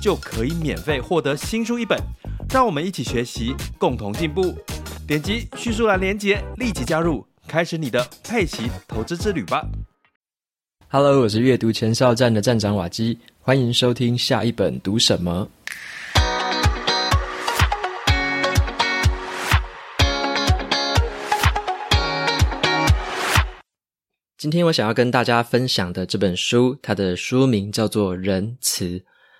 就可以免费获得新书一本。让我们一起学习，共同进步。点击叙述栏连接，立即加入，开始你的佩奇投资之旅吧。Hello，我是阅读前哨站的站长瓦基，欢迎收听下一本读什么。今天我想要跟大家分享的这本书，它的书名叫做《仁慈》，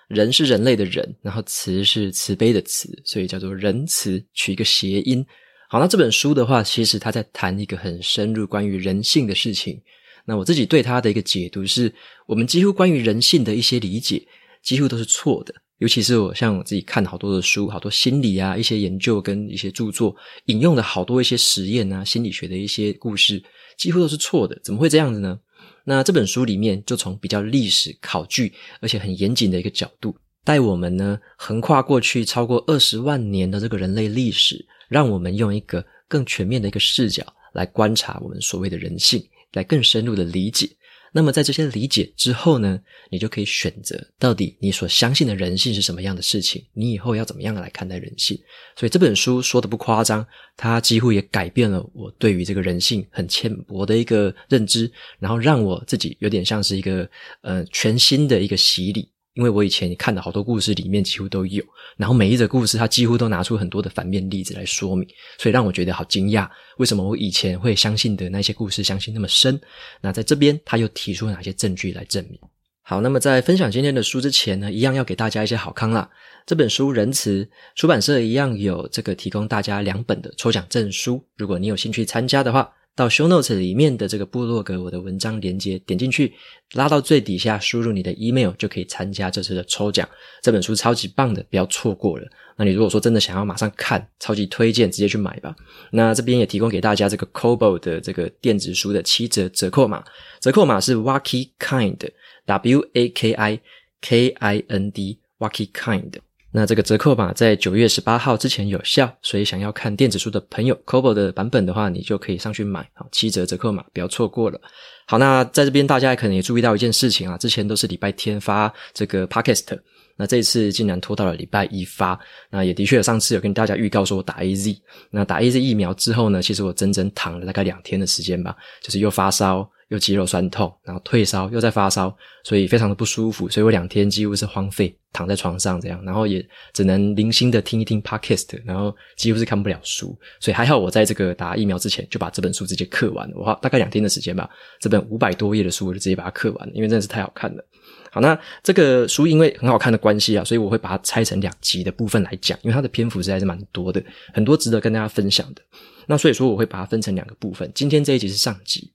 人是人类的人，然后慈是慈悲的慈，所以叫做仁慈，取一个谐音。好，那这本书的话，其实他在谈一个很深入关于人性的事情。那我自己对他的一个解读是，我们几乎关于人性的一些理解，几乎都是错的。尤其是我像我自己看好多的书，好多心理啊，一些研究跟一些著作，引用的好多一些实验啊，心理学的一些故事。几乎都是错的，怎么会这样子呢？那这本书里面就从比较历史考据，而且很严谨的一个角度，带我们呢横跨过去超过二十万年的这个人类历史，让我们用一个更全面的一个视角来观察我们所谓的人性，来更深入的理解。那么在这些理解之后呢，你就可以选择到底你所相信的人性是什么样的事情，你以后要怎么样来看待人性。所以这本书说的不夸张，它几乎也改变了我对于这个人性很浅薄的一个认知，然后让我自己有点像是一个呃全新的一个洗礼。因为我以前看的好多故事里面几乎都有，然后每一则故事他几乎都拿出很多的反面例子来说明，所以让我觉得好惊讶，为什么我以前会相信的那些故事相信那么深？那在这边他又提出哪些证据来证明？好，那么在分享今天的书之前呢，一样要给大家一些好康啦。这本书仁慈出版社一样有这个提供大家两本的抽奖证书，如果你有兴趣参加的话。到 show notes 里面的这个部落格，我的文章连接，点进去，拉到最底下，输入你的 email 就可以参加这次的抽奖。这本书超级棒的，不要错过了。那你如果说真的想要马上看，超级推荐，直接去买吧。那这边也提供给大家这个 Kobo 的这个电子书的七折折扣码，折扣码是 Waki Kind，W A K I K I N D，Waki Kind。那这个折扣码在九月十八号之前有效，所以想要看电子书的朋友，Kobo 的版本的话，你就可以上去买，好，七折折扣码，不要错过了。好，那在这边大家可能也注意到一件事情啊，之前都是礼拜天发这个 Podcast，那这一次竟然拖到了礼拜一发，那也的确上次有跟大家预告说我打 AZ，那打 AZ 疫苗之后呢，其实我整整躺了大概两天的时间吧，就是又发烧。又肌肉酸痛，然后退烧，又在发烧，所以非常的不舒服，所以我两天几乎是荒废，躺在床上这样，然后也只能零星的听一听 podcast，然后几乎是看不了书，所以还好我在这个打疫苗之前就把这本书直接刻完了，我花大概两天的时间吧，这本五百多页的书我就直接把它刻完了，因为真的是太好看了。好，那这个书因为很好看的关系啊，所以我会把它拆成两集的部分来讲，因为它的篇幅实在是蛮多的，很多值得跟大家分享的。那所以说我会把它分成两个部分，今天这一集是上集。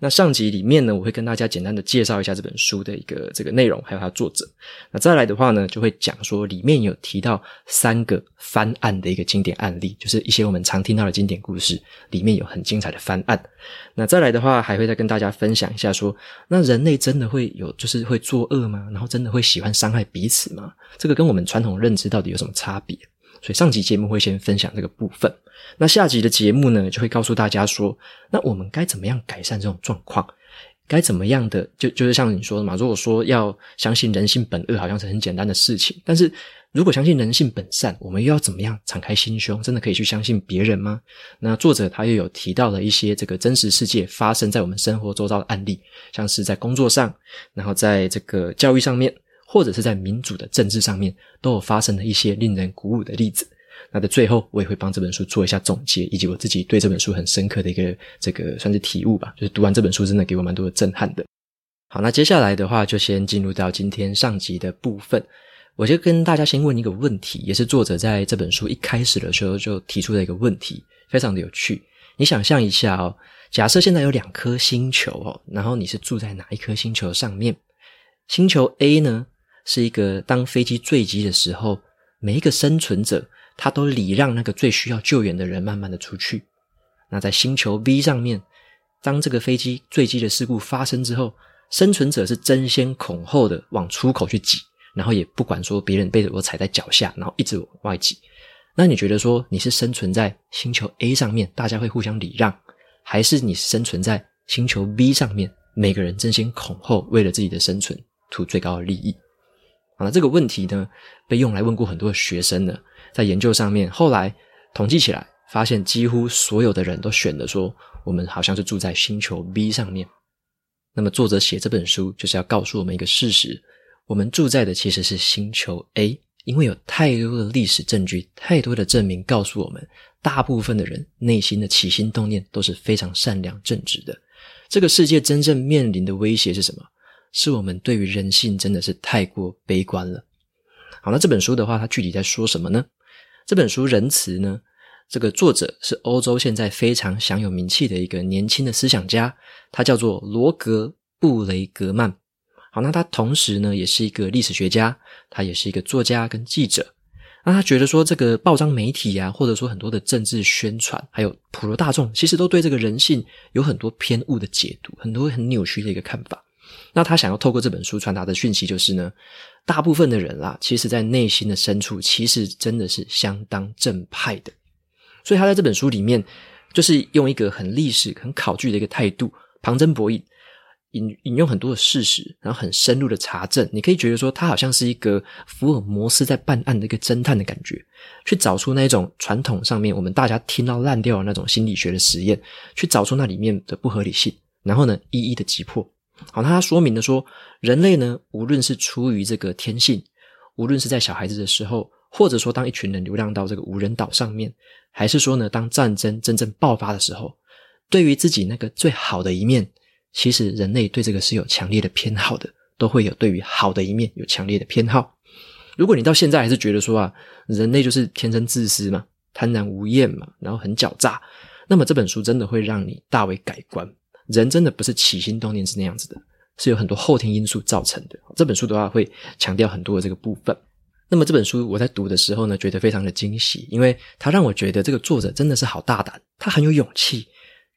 那上集里面呢，我会跟大家简单的介绍一下这本书的一个这个内容，还有它作者。那再来的话呢，就会讲说里面有提到三个翻案的一个经典案例，就是一些我们常听到的经典故事里面有很精彩的翻案。那再来的话，还会再跟大家分享一下说，那人类真的会有就是会作恶吗？然后真的会喜欢伤害彼此吗？这个跟我们传统认知到底有什么差别？所以上集节目会先分享这个部分，那下集的节目呢，就会告诉大家说，那我们该怎么样改善这种状况？该怎么样的？就就是像你说的嘛，如果说要相信人性本恶，好像是很简单的事情，但是如果相信人性本善，我们又要怎么样敞开心胸，真的可以去相信别人吗？那作者他又有提到了一些这个真实世界发生在我们生活周遭的案例，像是在工作上，然后在这个教育上面。或者是在民主的政治上面，都有发生了一些令人鼓舞的例子。那在最后，我也会帮这本书做一下总结，以及我自己对这本书很深刻的一个这个算是体悟吧。就是读完这本书，真的给我蛮多的震撼的。好，那接下来的话，就先进入到今天上集的部分。我就跟大家先问一个问题，也是作者在这本书一开始的时候就提出的一个问题，非常的有趣。你想象一下哦，假设现在有两颗星球哦，然后你是住在哪一颗星球上面？星球 A 呢？是一个当飞机坠机的时候，每一个生存者，他都礼让那个最需要救援的人慢慢的出去。那在星球 B 上面，当这个飞机坠机的事故发生之后，生存者是争先恐后的往出口去挤，然后也不管说别人被我踩在脚下，然后一直往外挤。那你觉得说你是生存在星球 A 上面，大家会互相礼让，还是你生存在星球 B 上面，每个人争先恐后为了自己的生存图最高的利益？好了，这个问题呢，被用来问过很多学生呢，在研究上面，后来统计起来，发现几乎所有的人都选了说，我们好像是住在星球 B 上面。那么作者写这本书就是要告诉我们一个事实：我们住在的其实是星球 A，因为有太多的历史证据，太多的证明告诉我们，大部分的人内心的起心动念都是非常善良正直的。这个世界真正面临的威胁是什么？是我们对于人性真的是太过悲观了。好，那这本书的话，它具体在说什么呢？这本书《仁慈》呢，这个作者是欧洲现在非常享有名气的一个年轻的思想家，他叫做罗格布雷格曼。好，那他同时呢，也是一个历史学家，他也是一个作家跟记者。那他觉得说，这个报章媒体啊，或者说很多的政治宣传，还有普罗大众，其实都对这个人性有很多偏误的解读，很多很扭曲的一个看法。那他想要透过这本书传达的讯息就是呢，大部分的人啦，其实在内心的深处，其实真的是相当正派的。所以他在这本书里面，就是用一个很历史、很考据的一个态度，旁征博引，引引用很多的事实，然后很深入的查证。你可以觉得说，他好像是一个福尔摩斯在办案的一个侦探的感觉，去找出那种传统上面我们大家听到烂掉的那种心理学的实验，去找出那里面的不合理性，然后呢，一一的击破。好，那他说明了说，人类呢，无论是出于这个天性，无论是在小孩子的时候，或者说当一群人流浪到这个无人岛上面，还是说呢，当战争真正爆发的时候，对于自己那个最好的一面，其实人类对这个是有强烈的偏好的，都会有对于好的一面有强烈的偏好。如果你到现在还是觉得说啊，人类就是天生自私嘛，贪婪无厌嘛，然后很狡诈，那么这本书真的会让你大为改观。人真的不是起心动念是那样子的，是有很多后天因素造成的。这本书的话会强调很多的这个部分。那么这本书我在读的时候呢，觉得非常的惊喜，因为它让我觉得这个作者真的是好大胆，他很有勇气。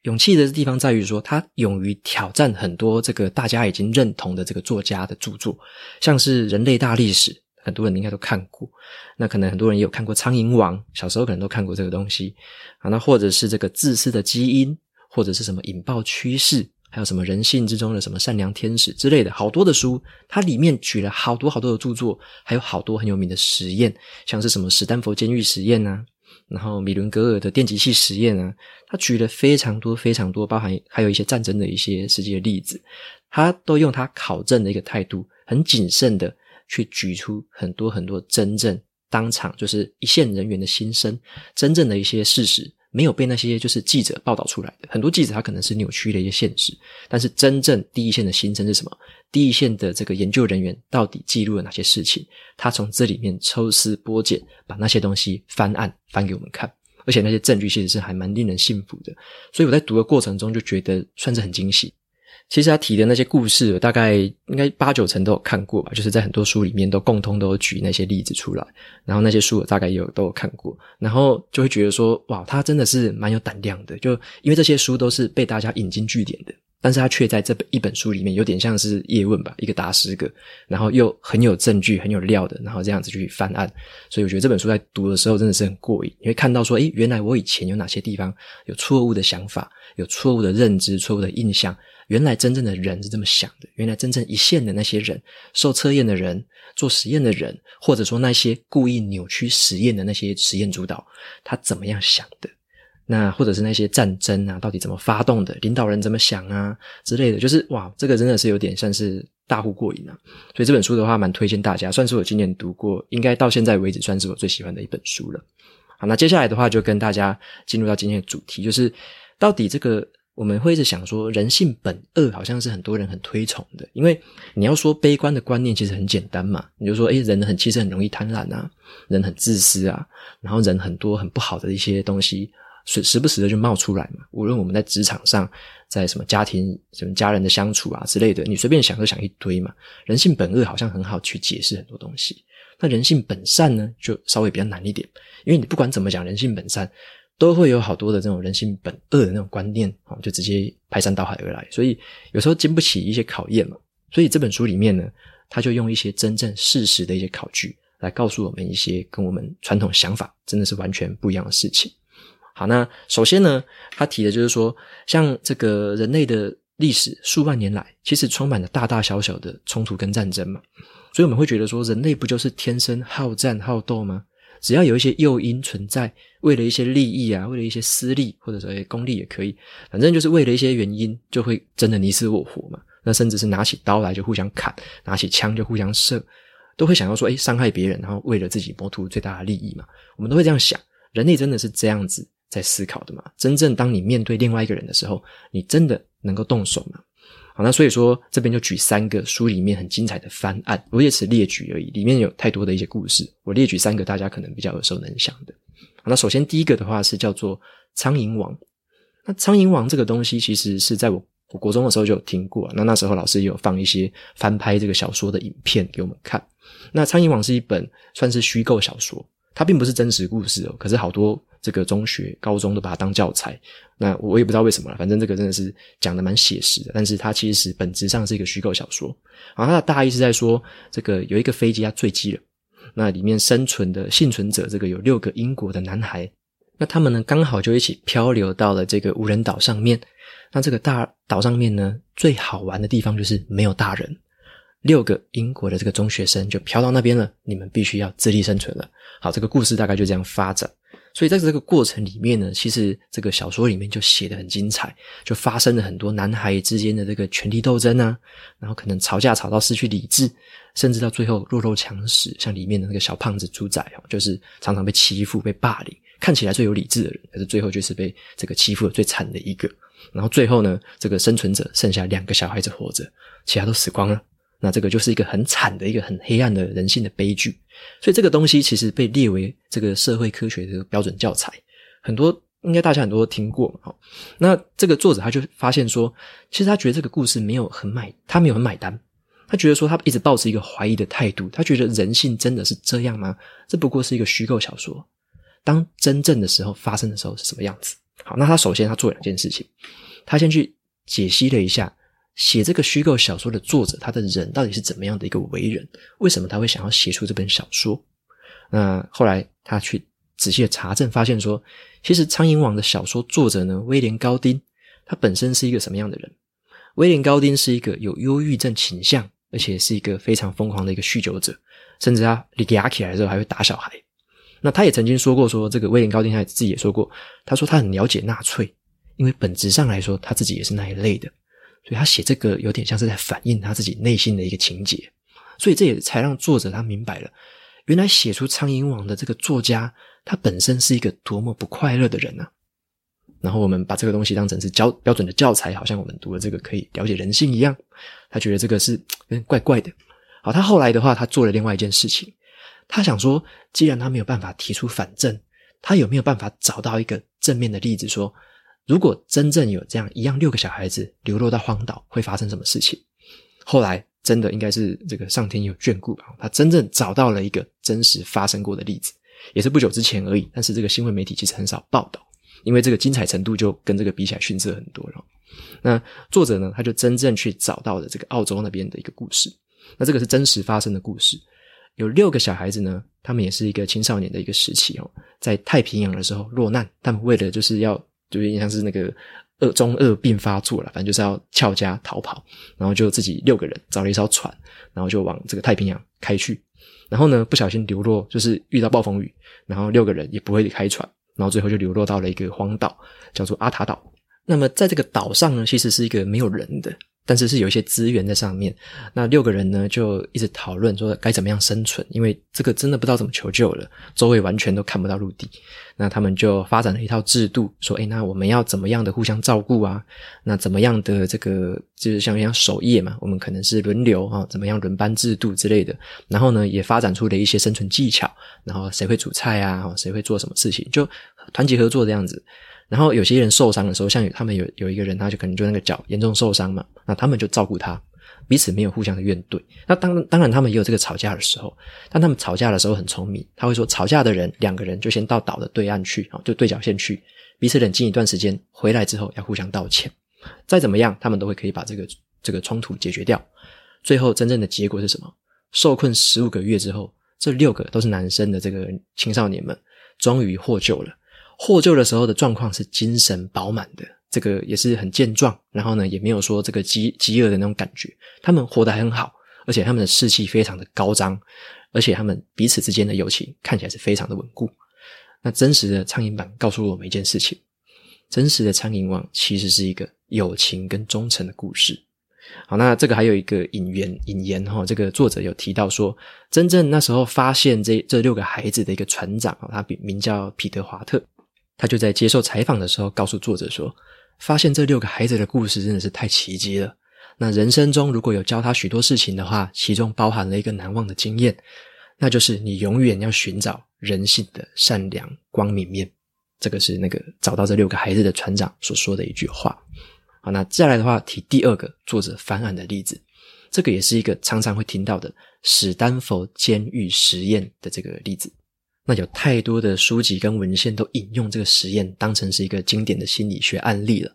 勇气的地方在于说，他勇于挑战很多这个大家已经认同的这个作家的著作，像是《人类大历史》，很多人应该都看过。那可能很多人也有看过《苍蝇王》，小时候可能都看过这个东西。啊，那或者是这个《自私的基因》。或者是什么引爆趋势，还有什么人性之中的什么善良天使之类的，好多的书，它里面举了好多好多的著作，还有好多很有名的实验，像是什么史丹佛监狱实验啊，然后米伦格尔的电击器实验啊，他举了非常多非常多，包含还有一些战争的一些实际的例子，他都用他考证的一个态度，很谨慎的去举出很多很多真正当场就是一线人员的心声，真正的一些事实。没有被那些就是记者报道出来的，很多记者他可能是扭曲的一些现实，但是真正第一线的心声是什么？第一线的这个研究人员到底记录了哪些事情？他从这里面抽丝剥茧，把那些东西翻案翻给我们看，而且那些证据其实是还蛮令人信服的，所以我在读的过程中就觉得算是很惊喜。其实他提的那些故事，大概应该八九成都有看过吧，就是在很多书里面都共通都举那些例子出来，然后那些书我大概也有都有看过，然后就会觉得说，哇，他真的是蛮有胆量的，就因为这些书都是被大家引经据典的，但是他却在这本一本书里面有点像是叶问吧，一个打十个，然后又很有证据、很有料的，然后这样子去翻案，所以我觉得这本书在读的时候真的是很过瘾，你会看到说，诶，原来我以前有哪些地方有错误的想法，有错误的认知、错误的印象。原来真正的人是这么想的，原来真正一线的那些人，受测验的人，做实验的人，或者说那些故意扭曲实验的那些实验主导，他怎么样想的？那或者是那些战争啊，到底怎么发动的？领导人怎么想啊之类的，就是哇，这个真的是有点像是大呼过瘾啊！所以这本书的话，蛮推荐大家，算是我今年读过，应该到现在为止算是我最喜欢的一本书了。好，那接下来的话就跟大家进入到今天的主题，就是到底这个。我们会一直想说，人性本恶，好像是很多人很推崇的。因为你要说悲观的观念，其实很简单嘛。你就说，诶，人很其实很容易贪婪啊，人很自私啊，然后人很多很不好的一些东西，时时不时的就冒出来嘛。无论我们在职场上，在什么家庭、什么家人的相处啊之类的，你随便想都想一堆嘛。人性本恶好像很好去解释很多东西，那人性本善呢，就稍微比较难一点，因为你不管怎么讲，人性本善都会有好多的这种人性本恶的那种观念啊，就直接排山倒海而来，所以有时候经不起一些考验嘛。所以这本书里面呢，他就用一些真正事实的一些考据。来告诉我们一些跟我们传统想法真的是完全不一样的事情。好，那首先呢，他提的就是说，像这个人类的历史数万年来，其实充满了大大小小的冲突跟战争嘛。所以我们会觉得说，人类不就是天生好战好斗吗？只要有一些诱因存在，为了一些利益啊，为了一些私利或者说功利也可以，反正就是为了一些原因，就会真的你死我活嘛。那甚至是拿起刀来就互相砍，拿起枪就互相射。都会想要说，诶，伤害别人，然后为了自己谋图最大的利益嘛？我们都会这样想。人类真的是这样子在思考的吗？真正当你面对另外一个人的时候，你真的能够动手吗？好，那所以说这边就举三个书里面很精彩的翻案，我也只列举而已，里面有太多的一些故事，我列举三个大家可能比较耳熟能详的。那首先第一个的话是叫做苍蝇王。那苍蝇王这个东西其实是在我我国中的时候就有听过，那那时候老师也有放一些翻拍这个小说的影片给我们看。那《苍蝇王》是一本算是虚构小说，它并不是真实故事哦。可是好多这个中学、高中都把它当教材。那我也不知道为什么了，反正这个真的是讲的蛮写实的。但是它其实本质上是一个虚构小说。然后它的大意是在说，这个有一个飞机它坠机了，那里面生存的幸存者，这个有六个英国的男孩。那他们呢，刚好就一起漂流到了这个无人岛上面。那这个大岛上面呢，最好玩的地方就是没有大人。六个英国的这个中学生就飘到那边了，你们必须要自力生存了。好，这个故事大概就这样发展。所以在这个过程里面呢，其实这个小说里面就写得很精彩，就发生了很多男孩之间的这个权力斗争啊，然后可能吵架吵到失去理智，甚至到最后弱肉强食，像里面的那个小胖子猪仔哦，就是常常被欺负、被霸凌，看起来最有理智的人，可是最后就是被这个欺负的最惨的一个。然后最后呢，这个生存者剩下两个小孩子活着，其他都死光了。那这个就是一个很惨的一个很黑暗的人性的悲剧，所以这个东西其实被列为这个社会科学的标准教材，很多应该大家很多都听过嘛。那这个作者他就发现说，其实他觉得这个故事没有很买，他没有很买单，他觉得说他一直抱持一个怀疑的态度，他觉得人性真的是这样吗？这不过是一个虚构小说，当真正的时候发生的时候是什么样子？好，那他首先他做两件事情，他先去解析了一下。写这个虚构小说的作者，他的人到底是怎么样的一个为人？为什么他会想要写出这本小说？那后来他去仔细的查证，发现说，其实《苍蝇王》的小说作者呢，威廉高丁，他本身是一个什么样的人？威廉高丁是一个有忧郁症倾向，而且是一个非常疯狂的一个酗酒者，甚至他你压起来的时候还会打小孩。那他也曾经说过说，说这个威廉高丁他自己也说过，他说他很了解纳粹，因为本质上来说，他自己也是那一类的。所以他写这个有点像是在反映他自己内心的一个情节，所以这也才让作者他明白了，原来写出《苍蝇王》的这个作家，他本身是一个多么不快乐的人啊！然后我们把这个东西当成是教标准的教材，好像我们读了这个可以了解人性一样，他觉得这个是有点怪怪的。好，他后来的话，他做了另外一件事情，他想说，既然他没有办法提出反证，他有没有办法找到一个正面的例子说，如果真正有这样一样六个小孩子流落到荒岛，会发生什么事情？后来真的应该是这个上天有眷顾吧，他真正找到了一个真实发生过的例子，也是不久之前而已。但是这个新闻媒体其实很少报道，因为这个精彩程度就跟这个比起来逊色很多了。那作者呢，他就真正去找到了这个澳洲那边的一个故事。那这个是真实发生的故事，有六个小孩子呢，他们也是一个青少年的一个时期哦，在太平洋的时候落难，他们为了就是要。就有点像是那个二中二病发作了，反正就是要翘家逃跑，然后就自己六个人找了一艘船，然后就往这个太平洋开去。然后呢，不小心流落，就是遇到暴风雨，然后六个人也不会开船，然后最后就流落到了一个荒岛，叫做阿塔岛。那么在这个岛上呢，其实是一个没有人的。但是是有一些资源在上面，那六个人呢就一直讨论说该怎么样生存，因为这个真的不知道怎么求救了，周围完全都看不到陆地。那他们就发展了一套制度，说：哎，那我们要怎么样的互相照顾啊？那怎么样的这个就是像像守夜嘛，我们可能是轮流啊，怎么样轮班制度之类的。然后呢，也发展出了一些生存技巧，然后谁会煮菜啊？谁会做什么事情？就团结合作这样子。然后有些人受伤的时候，像他们有有一个人，他就可能就那个脚严重受伤嘛，那他们就照顾他，彼此没有互相的怨怼。那当当然他们也有这个吵架的时候，但他们吵架的时候很聪明，他会说吵架的人两个人就先到岛的对岸去啊，就对角线去，彼此冷静一段时间，回来之后要互相道歉。再怎么样，他们都会可以把这个这个冲突解决掉。最后真正的结果是什么？受困十五个月之后，这六个都是男生的这个青少年们，终于获救了。获救的时候的状况是精神饱满的，这个也是很健壮，然后呢也没有说这个饥饥饿的那种感觉，他们活得很好，而且他们的士气非常的高涨，而且他们彼此之间的友情看起来是非常的稳固。那真实的苍蝇版告诉了我们一件事情：真实的苍蝇王其实是一个友情跟忠诚的故事。好，那这个还有一个引言，引言哈，这个作者有提到说，真正那时候发现这这六个孩子的一个船长啊，他名叫彼得华特。他就在接受采访的时候告诉作者说：“发现这六个孩子的故事真的是太奇迹了。那人生中如果有教他许多事情的话，其中包含了一个难忘的经验，那就是你永远要寻找人性的善良光明面。这个是那个找到这六个孩子的船长所说的一句话。好，那再来的话，提第二个作者翻案的例子，这个也是一个常常会听到的史丹佛监狱实验的这个例子。”那有太多的书籍跟文献都引用这个实验，当成是一个经典的心理学案例了。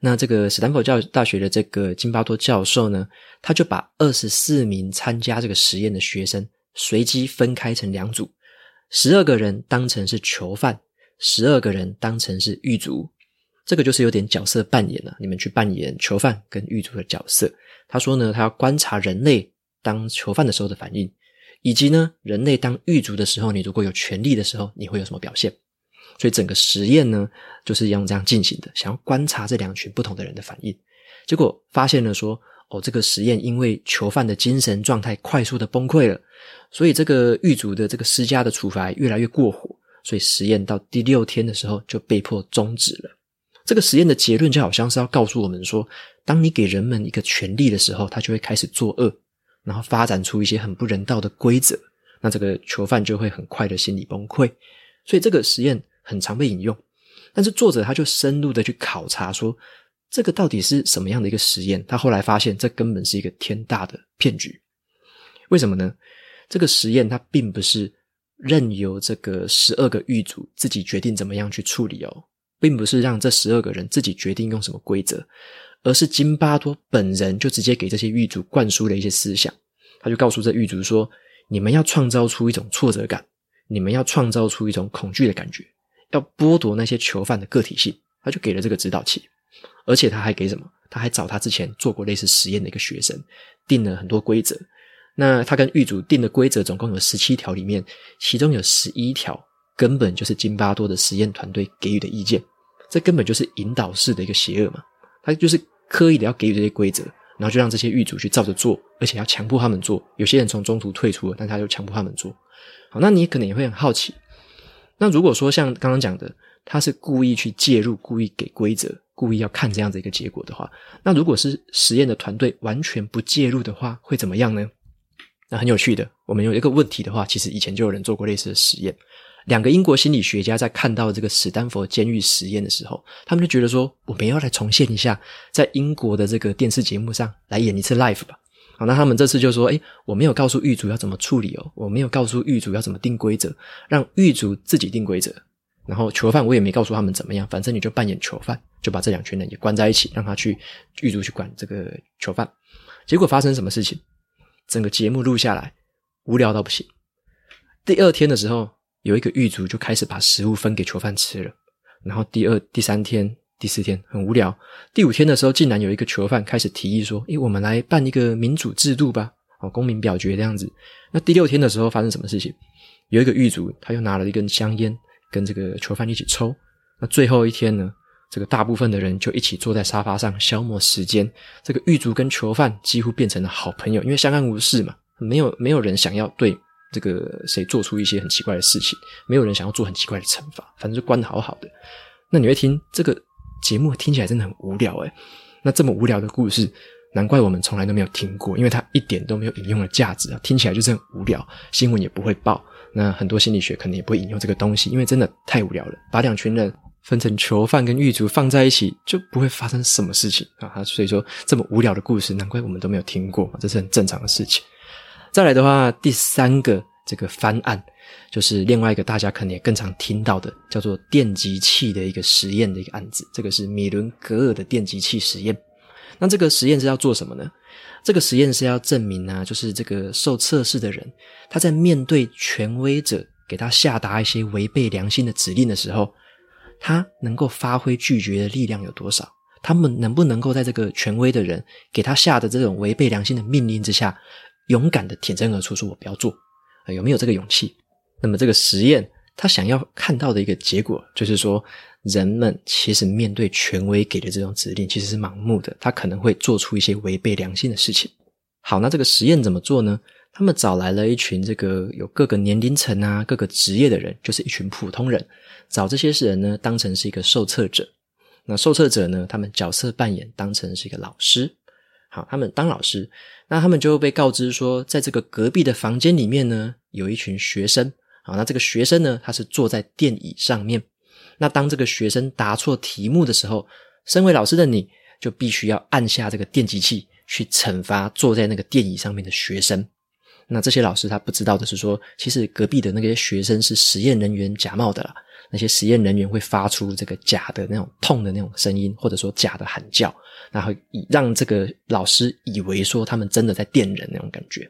那这个史坦福教大学的这个金巴多教授呢，他就把二十四名参加这个实验的学生随机分开成两组，十二个人当成是囚犯，十二个人当成是狱卒。这个就是有点角色扮演了，你们去扮演囚犯跟狱卒的角色。他说呢，他要观察人类当囚犯的时候的反应。以及呢，人类当狱卒的时候，你如果有权力的时候，你会有什么表现？所以整个实验呢，就是用这样进行的，想要观察这两群不同的人的反应。结果发现了说，哦，这个实验因为囚犯的精神状态快速的崩溃了，所以这个狱卒的这个施加的处罚越来越过火，所以实验到第六天的时候就被迫终止了。这个实验的结论就好像是要告诉我们说，当你给人们一个权力的时候，他就会开始作恶。然后发展出一些很不人道的规则，那这个囚犯就会很快的心理崩溃。所以这个实验很常被引用，但是作者他就深入的去考察说，这个到底是什么样的一个实验？他后来发现这根本是一个天大的骗局。为什么呢？这个实验它并不是任由这个十二个狱卒自己决定怎么样去处理哦，并不是让这十二个人自己决定用什么规则。而是金巴多本人就直接给这些狱卒灌输了一些思想，他就告诉这狱卒说：“你们要创造出一种挫折感，你们要创造出一种恐惧的感觉，要剥夺那些囚犯的个体性。”他就给了这个指导器，而且他还给什么？他还找他之前做过类似实验的一个学生，定了很多规则。那他跟狱卒定的规则总共有十七条，里面其中有十一条根本就是金巴多的实验团队给予的意见，这根本就是引导式的一个邪恶嘛，他就是。刻意的要给予这些规则，然后就让这些狱卒去照着做，而且要强迫他们做。有些人从中途退出了，但他就强迫他们做。好，那你可能也会很好奇，那如果说像刚刚讲的，他是故意去介入，故意给规则，故意要看这样子一个结果的话，那如果是实验的团队完全不介入的话，会怎么样呢？那很有趣的，我们有一个问题的话，其实以前就有人做过类似的实验。两个英国心理学家在看到这个史丹佛监狱实验的时候，他们就觉得说：“我们要来重现一下，在英国的这个电视节目上来演一次 live 吧。”好，那他们这次就说：“诶，我没有告诉狱主要怎么处理哦，我没有告诉狱主要怎么定规则，让狱卒自己定规则。然后囚犯我也没告诉他们怎么样，反正你就扮演囚犯，就把这两群人也关在一起，让他去狱卒去管这个囚犯。结果发生什么事情？整个节目录下来，无聊到不行。第二天的时候。有一个狱卒就开始把食物分给囚犯吃了，然后第二、第三天、第四天很无聊，第五天的时候，竟然有一个囚犯开始提议说：“诶，我们来办一个民主制度吧，哦，公民表决这样子。”那第六天的时候发生什么事情？有一个狱卒他又拿了一根香烟，跟这个囚犯一起抽。那最后一天呢，这个大部分的人就一起坐在沙发上消磨时间。这个狱卒跟囚犯几乎变成了好朋友，因为相安无事嘛，没有没有人想要对。这个谁做出一些很奇怪的事情，没有人想要做很奇怪的惩罚，反正就关得好好的。那你会听这个节目，听起来真的很无聊诶。那这么无聊的故事，难怪我们从来都没有听过，因为它一点都没有引用的价值啊，听起来就是很无聊，新闻也不会报。那很多心理学可能也不会引用这个东西，因为真的太无聊了。把两群人分成囚犯跟狱卒放在一起，就不会发生什么事情啊。所以说这么无聊的故事，难怪我们都没有听过，这是很正常的事情。再来的话，第三个这个翻案，就是另外一个大家可能也更常听到的，叫做电极器的一个实验的一个案子。这个是米伦格尔的电极器实验。那这个实验是要做什么呢？这个实验是要证明啊，就是这个受测试的人，他在面对权威者给他下达一些违背良心的指令的时候，他能够发挥拒绝的力量有多少？他们能不能够在这个权威的人给他下的这种违背良心的命令之下，勇敢的挺身而出，说我不要做，有没有这个勇气？那么这个实验他想要看到的一个结果，就是说。人们其实面对权威给的这种指令，其实是盲目的。他可能会做出一些违背良心的事情。好，那这个实验怎么做呢？他们找来了一群这个有各个年龄层啊、各个职业的人，就是一群普通人，找这些人呢当成是一个受测者。那受测者呢，他们角色扮演当成是一个老师。好，他们当老师，那他们就会被告知说，在这个隔壁的房间里面呢，有一群学生。好，那这个学生呢，他是坐在电椅上面。那当这个学生答错题目的时候，身为老师的你就必须要按下这个电击器去惩罚坐在那个电椅上面的学生。那这些老师他不知道的是说，其实隔壁的那些学生是实验人员假冒的啦。那些实验人员会发出这个假的那种痛的那种声音，或者说假的喊叫，然后以让这个老师以为说他们真的在电人那种感觉。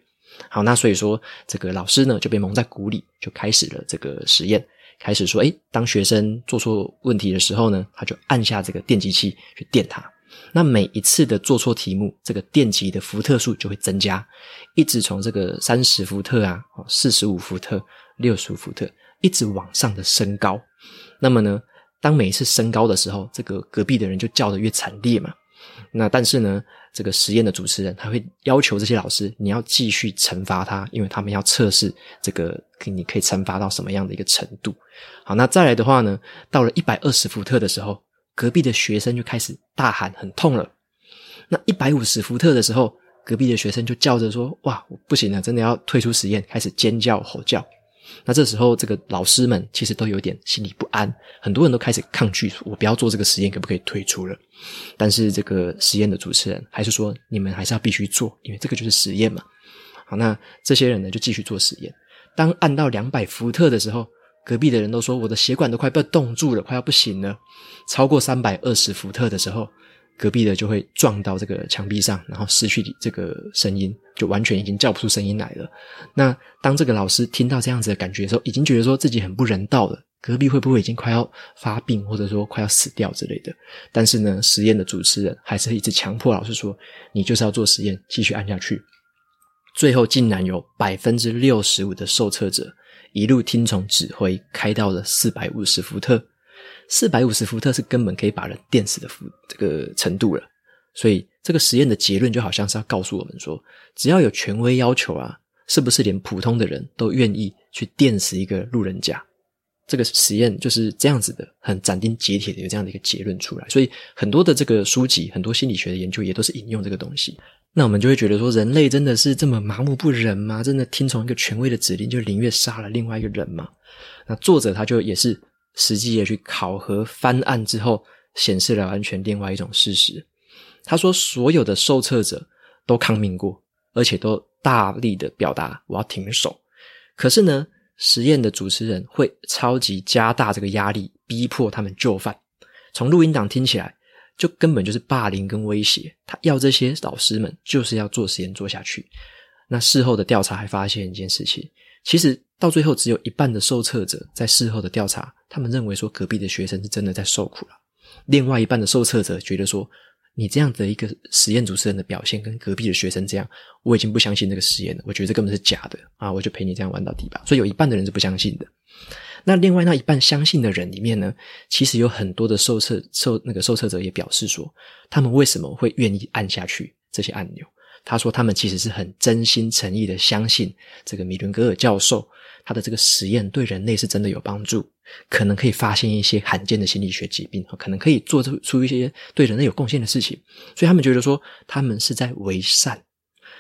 好，那所以说这个老师呢就被蒙在鼓里，就开始了这个实验。开始说，哎，当学生做错问题的时候呢，他就按下这个电击器去电他。那每一次的做错题目，这个电极的伏特数就会增加，一直从这个三十伏特啊，四十五伏特、六十五伏特，一直往上的升高。那么呢，当每一次升高的时候，这个隔壁的人就叫得越惨烈嘛。那但是呢，这个实验的主持人他会要求这些老师，你要继续惩罚他，因为他们要测试这个你可以惩罚到什么样的一个程度。好，那再来的话呢，到了一百二十伏特的时候，隔壁的学生就开始大喊很痛了。那一百五十伏特的时候，隔壁的学生就叫着说：“哇，我不行了，真的要退出实验！”开始尖叫吼叫。那这时候，这个老师们其实都有点心里不安，很多人都开始抗拒，我不要做这个实验，可不可以退出了？但是这个实验的主持人还是说，你们还是要必须做，因为这个就是实验嘛。好，那这些人呢就继续做实验。当按到两百伏特的时候，隔壁的人都说我的血管都快被冻住了，快要不行了。超过三百二十伏特的时候，隔壁的就会撞到这个墙壁上，然后失去这个声音，就完全已经叫不出声音来了。那当这个老师听到这样子的感觉的时候，已经觉得说自己很不人道了。隔壁会不会已经快要发病，或者说快要死掉之类的？但是呢，实验的主持人还是一直强迫老师说：“你就是要做实验，继续按下去。”最后竟然有百分之六十五的受测者一路听从指挥，开到了四百五十伏特。四百五十伏特是根本可以把人电死的伏这个程度了，所以这个实验的结论就好像是要告诉我们说，只要有权威要求啊，是不是连普通的人都愿意去电死一个路人甲？这个实验就是这样子的，很斩钉截铁的有这样的一个结论出来。所以很多的这个书籍，很多心理学的研究也都是引用这个东西。那我们就会觉得说，人类真的是这么麻木不仁吗？真的听从一个权威的指令，就宁愿杀了另外一个人吗？那作者他就也是。实际的去考核翻案之后，显示了完全另外一种事实。他说，所有的受测者都抗命过，而且都大力的表达我要停手。可是呢，实验的主持人会超级加大这个压力，逼迫他们就范。从录音档听起来，就根本就是霸凌跟威胁。他要这些老师们就是要做实验做下去。那事后的调查还发现一件事情，其实。到最后，只有一半的受测者在事后的调查，他们认为说隔壁的学生是真的在受苦了。另外一半的受测者觉得说，你这样的一个实验主持人的表现跟隔壁的学生这样，我已经不相信这个实验了。我觉得这根本是假的啊！我就陪你这样玩到底吧。所以有一半的人是不相信的。那另外那一半相信的人里面呢，其实有很多的受测受那个受测者也表示说，他们为什么会愿意按下去这些按钮？他说他们其实是很真心诚意的相信这个米伦格尔教授。他的这个实验对人类是真的有帮助，可能可以发现一些罕见的心理学疾病，可能可以做出一些对人类有贡献的事情，所以他们觉得说他们是在为善，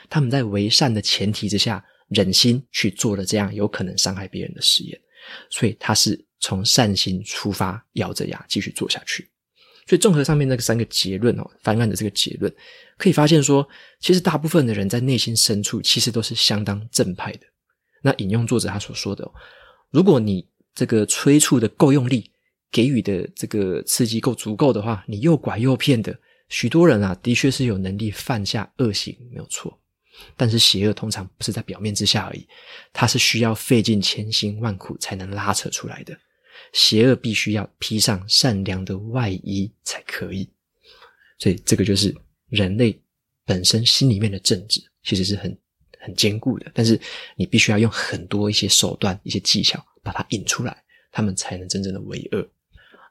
他们在为善的前提之下，忍心去做了这样有可能伤害别人的实验，所以他是从善心出发，咬着牙继续做下去。所以，综合上面那个三个结论哦，翻案的这个结论，可以发现说，其实大部分的人在内心深处其实都是相当正派的。那引用作者他所说的哦，如果你这个催促的够用力，给予的这个刺激够足够的话，你诱拐诱骗的许多人啊，的确是有能力犯下恶行，没有错。但是邪恶通常不是在表面之下而已，它是需要费尽千辛万苦才能拉扯出来的。邪恶必须要披上善良的外衣才可以，所以这个就是人类本身心里面的正直，其实是很很坚固的。但是你必须要用很多一些手段、一些技巧把它引出来，他们才能真正的为恶。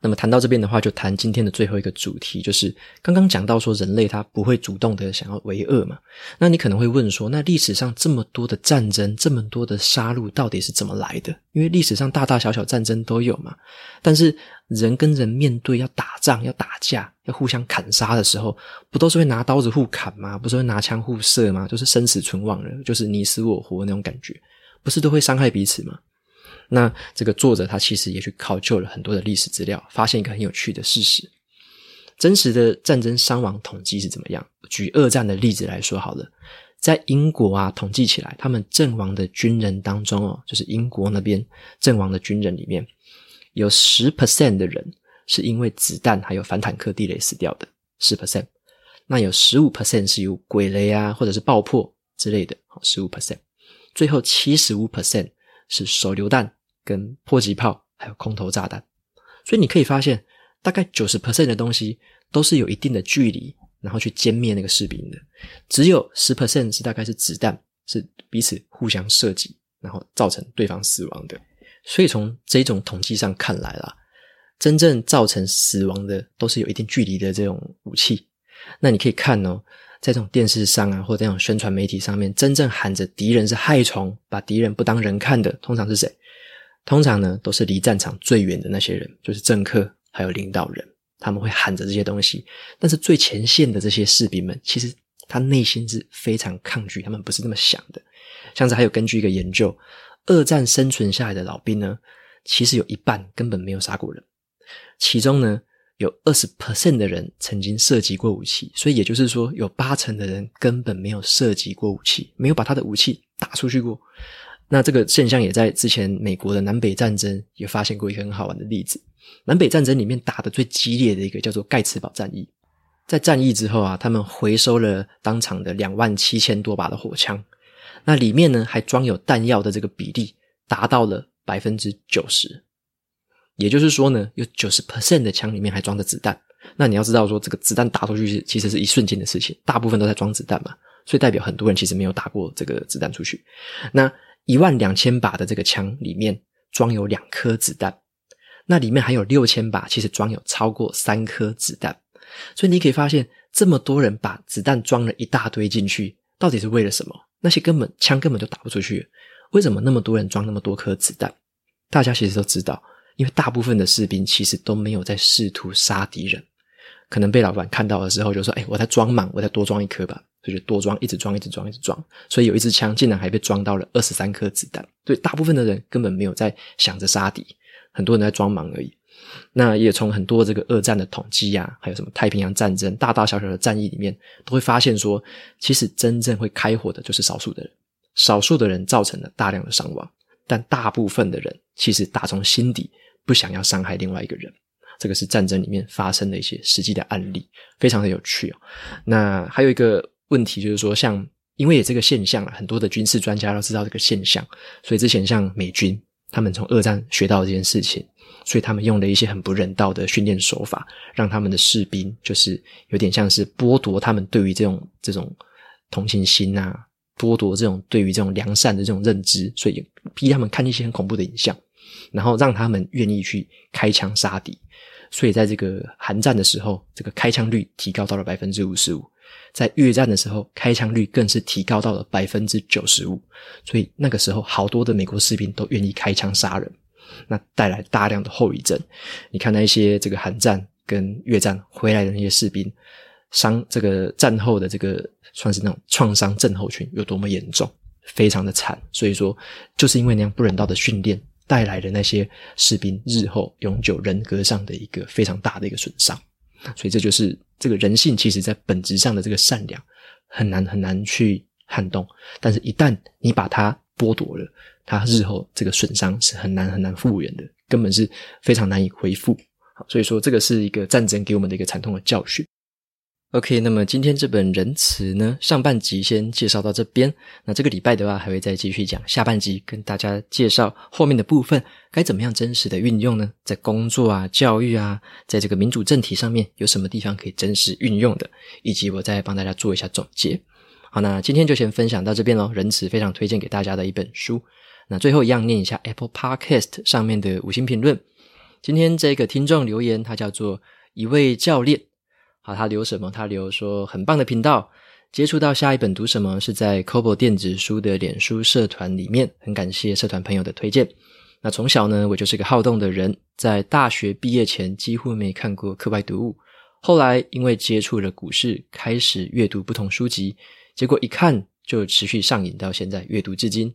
那么谈到这边的话，就谈今天的最后一个主题，就是刚刚讲到说人类他不会主动的想要为恶嘛。那你可能会问说，那历史上这么多的战争，这么多的杀戮，到底是怎么来的？因为历史上大大小小战争都有嘛。但是人跟人面对要打仗、要打架、要互相砍杀的时候，不都是会拿刀子互砍吗？不是会拿枪互射吗？就是生死存亡了，就是你死我活那种感觉，不是都会伤害彼此吗？那这个作者他其实也去考究了很多的历史资料，发现一个很有趣的事实：真实的战争伤亡统计是怎么样？举二战的例子来说好了，在英国啊，统计起来，他们阵亡的军人当中哦，就是英国那边阵亡的军人里面，有十 percent 的人是因为子弹还有反坦克地雷死掉的，十 percent。那有十五 percent 是由鬼雷啊，或者是爆破之类的，好，十五 percent。最后七十五 percent 是手榴弹。跟迫击炮还有空投炸弹，所以你可以发现，大概九十 percent 的东西都是有一定的距离，然后去歼灭那个士兵的。只有十 percent 是大概是子弹，是彼此互相射击，然后造成对方死亡的。所以从这种统计上看来啦，真正造成死亡的都是有一定距离的这种武器。那你可以看哦，在这种电视上啊，或者这种宣传媒体上面，真正喊着敌人是害虫，把敌人不当人看的，通常是谁？通常呢，都是离战场最远的那些人，就是政客还有领导人，他们会喊着这些东西。但是最前线的这些士兵们，其实他内心是非常抗拒，他们不是那么想的。像是还有根据一个研究，二战生存下来的老兵呢，其实有一半根本没有杀过人，其中呢有二十 percent 的人曾经涉及过武器，所以也就是说，有八成的人根本没有涉及过武器，没有把他的武器打出去过。那这个现象也在之前美国的南北战争也发现过一个很好玩的例子。南北战争里面打得最激烈的一个叫做盖茨堡战役，在战役之后啊，他们回收了当场的两万七千多把的火枪，那里面呢还装有弹药的这个比例达到了百分之九十，也就是说呢，有九十 percent 的枪里面还装着子弹。那你要知道说，这个子弹打出去是其实是一瞬间的事情，大部分都在装子弹嘛，所以代表很多人其实没有打过这个子弹出去。那一万两千把的这个枪里面装有两颗子弹，那里面还有六千把，其实装有超过三颗子弹。所以你可以发现，这么多人把子弹装了一大堆进去，到底是为了什么？那些根本枪根本就打不出去，为什么那么多人装那么多颗子弹？大家其实都知道，因为大部分的士兵其实都没有在试图杀敌人，可能被老板看到的时候就说：“哎，我在装满，我再多装一颗吧。”所以就多装，一直装，一直装，一直装。所以有一支枪竟然还被装到了二十三颗子弹。所以大部分的人根本没有在想着杀敌，很多人在装忙而已。那也从很多这个二战的统计啊，还有什么太平洋战争大大小小的战役里面，都会发现说，其实真正会开火的就是少数的人，少数的人造成了大量的伤亡，但大部分的人其实打从心底不想要伤害另外一个人。这个是战争里面发生的一些实际的案例，非常的有趣哦。那还有一个。问题就是说，像因为有这个现象啊，很多的军事专家都知道这个现象，所以之前像美军，他们从二战学到这件事情，所以他们用了一些很不人道的训练手法，让他们的士兵就是有点像是剥夺他们对于这种这种同情心啊，剥夺这种对于这种良善的这种认知，所以逼他们看一些很恐怖的影像，然后让他们愿意去开枪杀敌，所以在这个寒战的时候，这个开枪率提高到了百分之五十五。在越战的时候，开枪率更是提高到了百分之九十五，所以那个时候好多的美国士兵都愿意开枪杀人，那带来大量的后遗症。你看那些这个韩战跟越战回来的那些士兵，伤这个战后的这个算是那种创伤症候群有多么严重，非常的惨。所以说，就是因为那样不人道的训练，带来的那些士兵日后永久人格上的一个非常大的一个损伤。所以这就是这个人性，其实在本质上的这个善良很难很难去撼动，但是一旦你把它剥夺了，它日后这个损伤是很难很难复原的，根本是非常难以恢复。好，所以说这个是一个战争给我们的一个惨痛的教训。OK，那么今天这本《仁慈》呢，上半集先介绍到这边。那这个礼拜的话，还会再继续讲下半集，跟大家介绍后面的部分该怎么样真实的运用呢？在工作啊、教育啊，在这个民主政体上面，有什么地方可以真实运用的，以及我再帮大家做一下总结。好，那今天就先分享到这边喽。《仁慈》非常推荐给大家的一本书。那最后一样念一下 Apple Podcast 上面的五星评论。今天这个听众留言，他叫做一位教练。好，他留什么？他留说很棒的频道。接触到下一本读什么是在 Kobo 电子书的脸书社团里面，很感谢社团朋友的推荐。那从小呢，我就是个好动的人，在大学毕业前几乎没看过课外读物。后来因为接触了股市，开始阅读不同书籍，结果一看就持续上瘾，到现在阅读至今。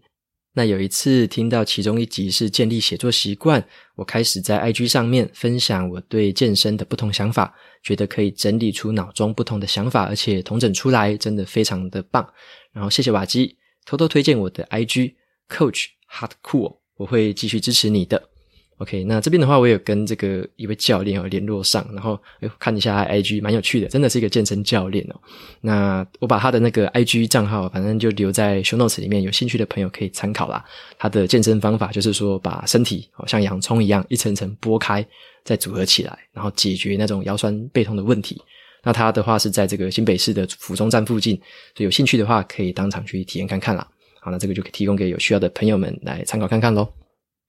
那有一次听到其中一集是建立写作习惯，我开始在 IG 上面分享我对健身的不同想法，觉得可以整理出脑中不同的想法，而且统整出来，真的非常的棒。然后谢谢瓦基偷偷推荐我的 IG Coach Hardcool，我会继续支持你的。OK，那这边的话，我有跟这个一位教练有联络上，然后诶看一下他 IG，蛮有趣的，真的是一个健身教练哦。那我把他的那个 IG 账号，反正就留在 Show Notes 里面，有兴趣的朋友可以参考啦。他的健身方法就是说，把身体好像洋葱一样一层层剥开，再组合起来，然后解决那种腰酸背痛的问题。那他的话是在这个新北市的府中站附近，所以有兴趣的话可以当场去体验看看啦。好，那这个就提供给有需要的朋友们来参考看看喽。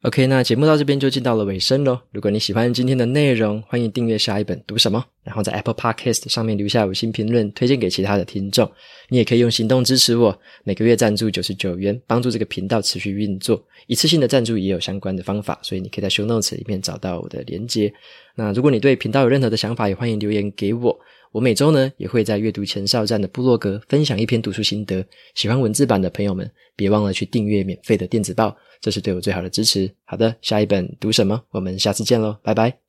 OK，那节目到这边就进到了尾声喽。如果你喜欢今天的内容，欢迎订阅下一本读什么，然后在 Apple Podcast 上面留下五星评论，推荐给其他的听众。你也可以用行动支持我，每个月赞助九十九元，帮助这个频道持续运作。一次性的赞助也有相关的方法，所以你可以在 Show Notes 里面找到我的连接。那如果你对频道有任何的想法，也欢迎留言给我。我每周呢也会在阅读前哨站的部落格分享一篇读书心得。喜欢文字版的朋友们，别忘了去订阅免费的电子报。这是对我最好的支持。好的，下一本读什么？我们下次见喽，拜拜。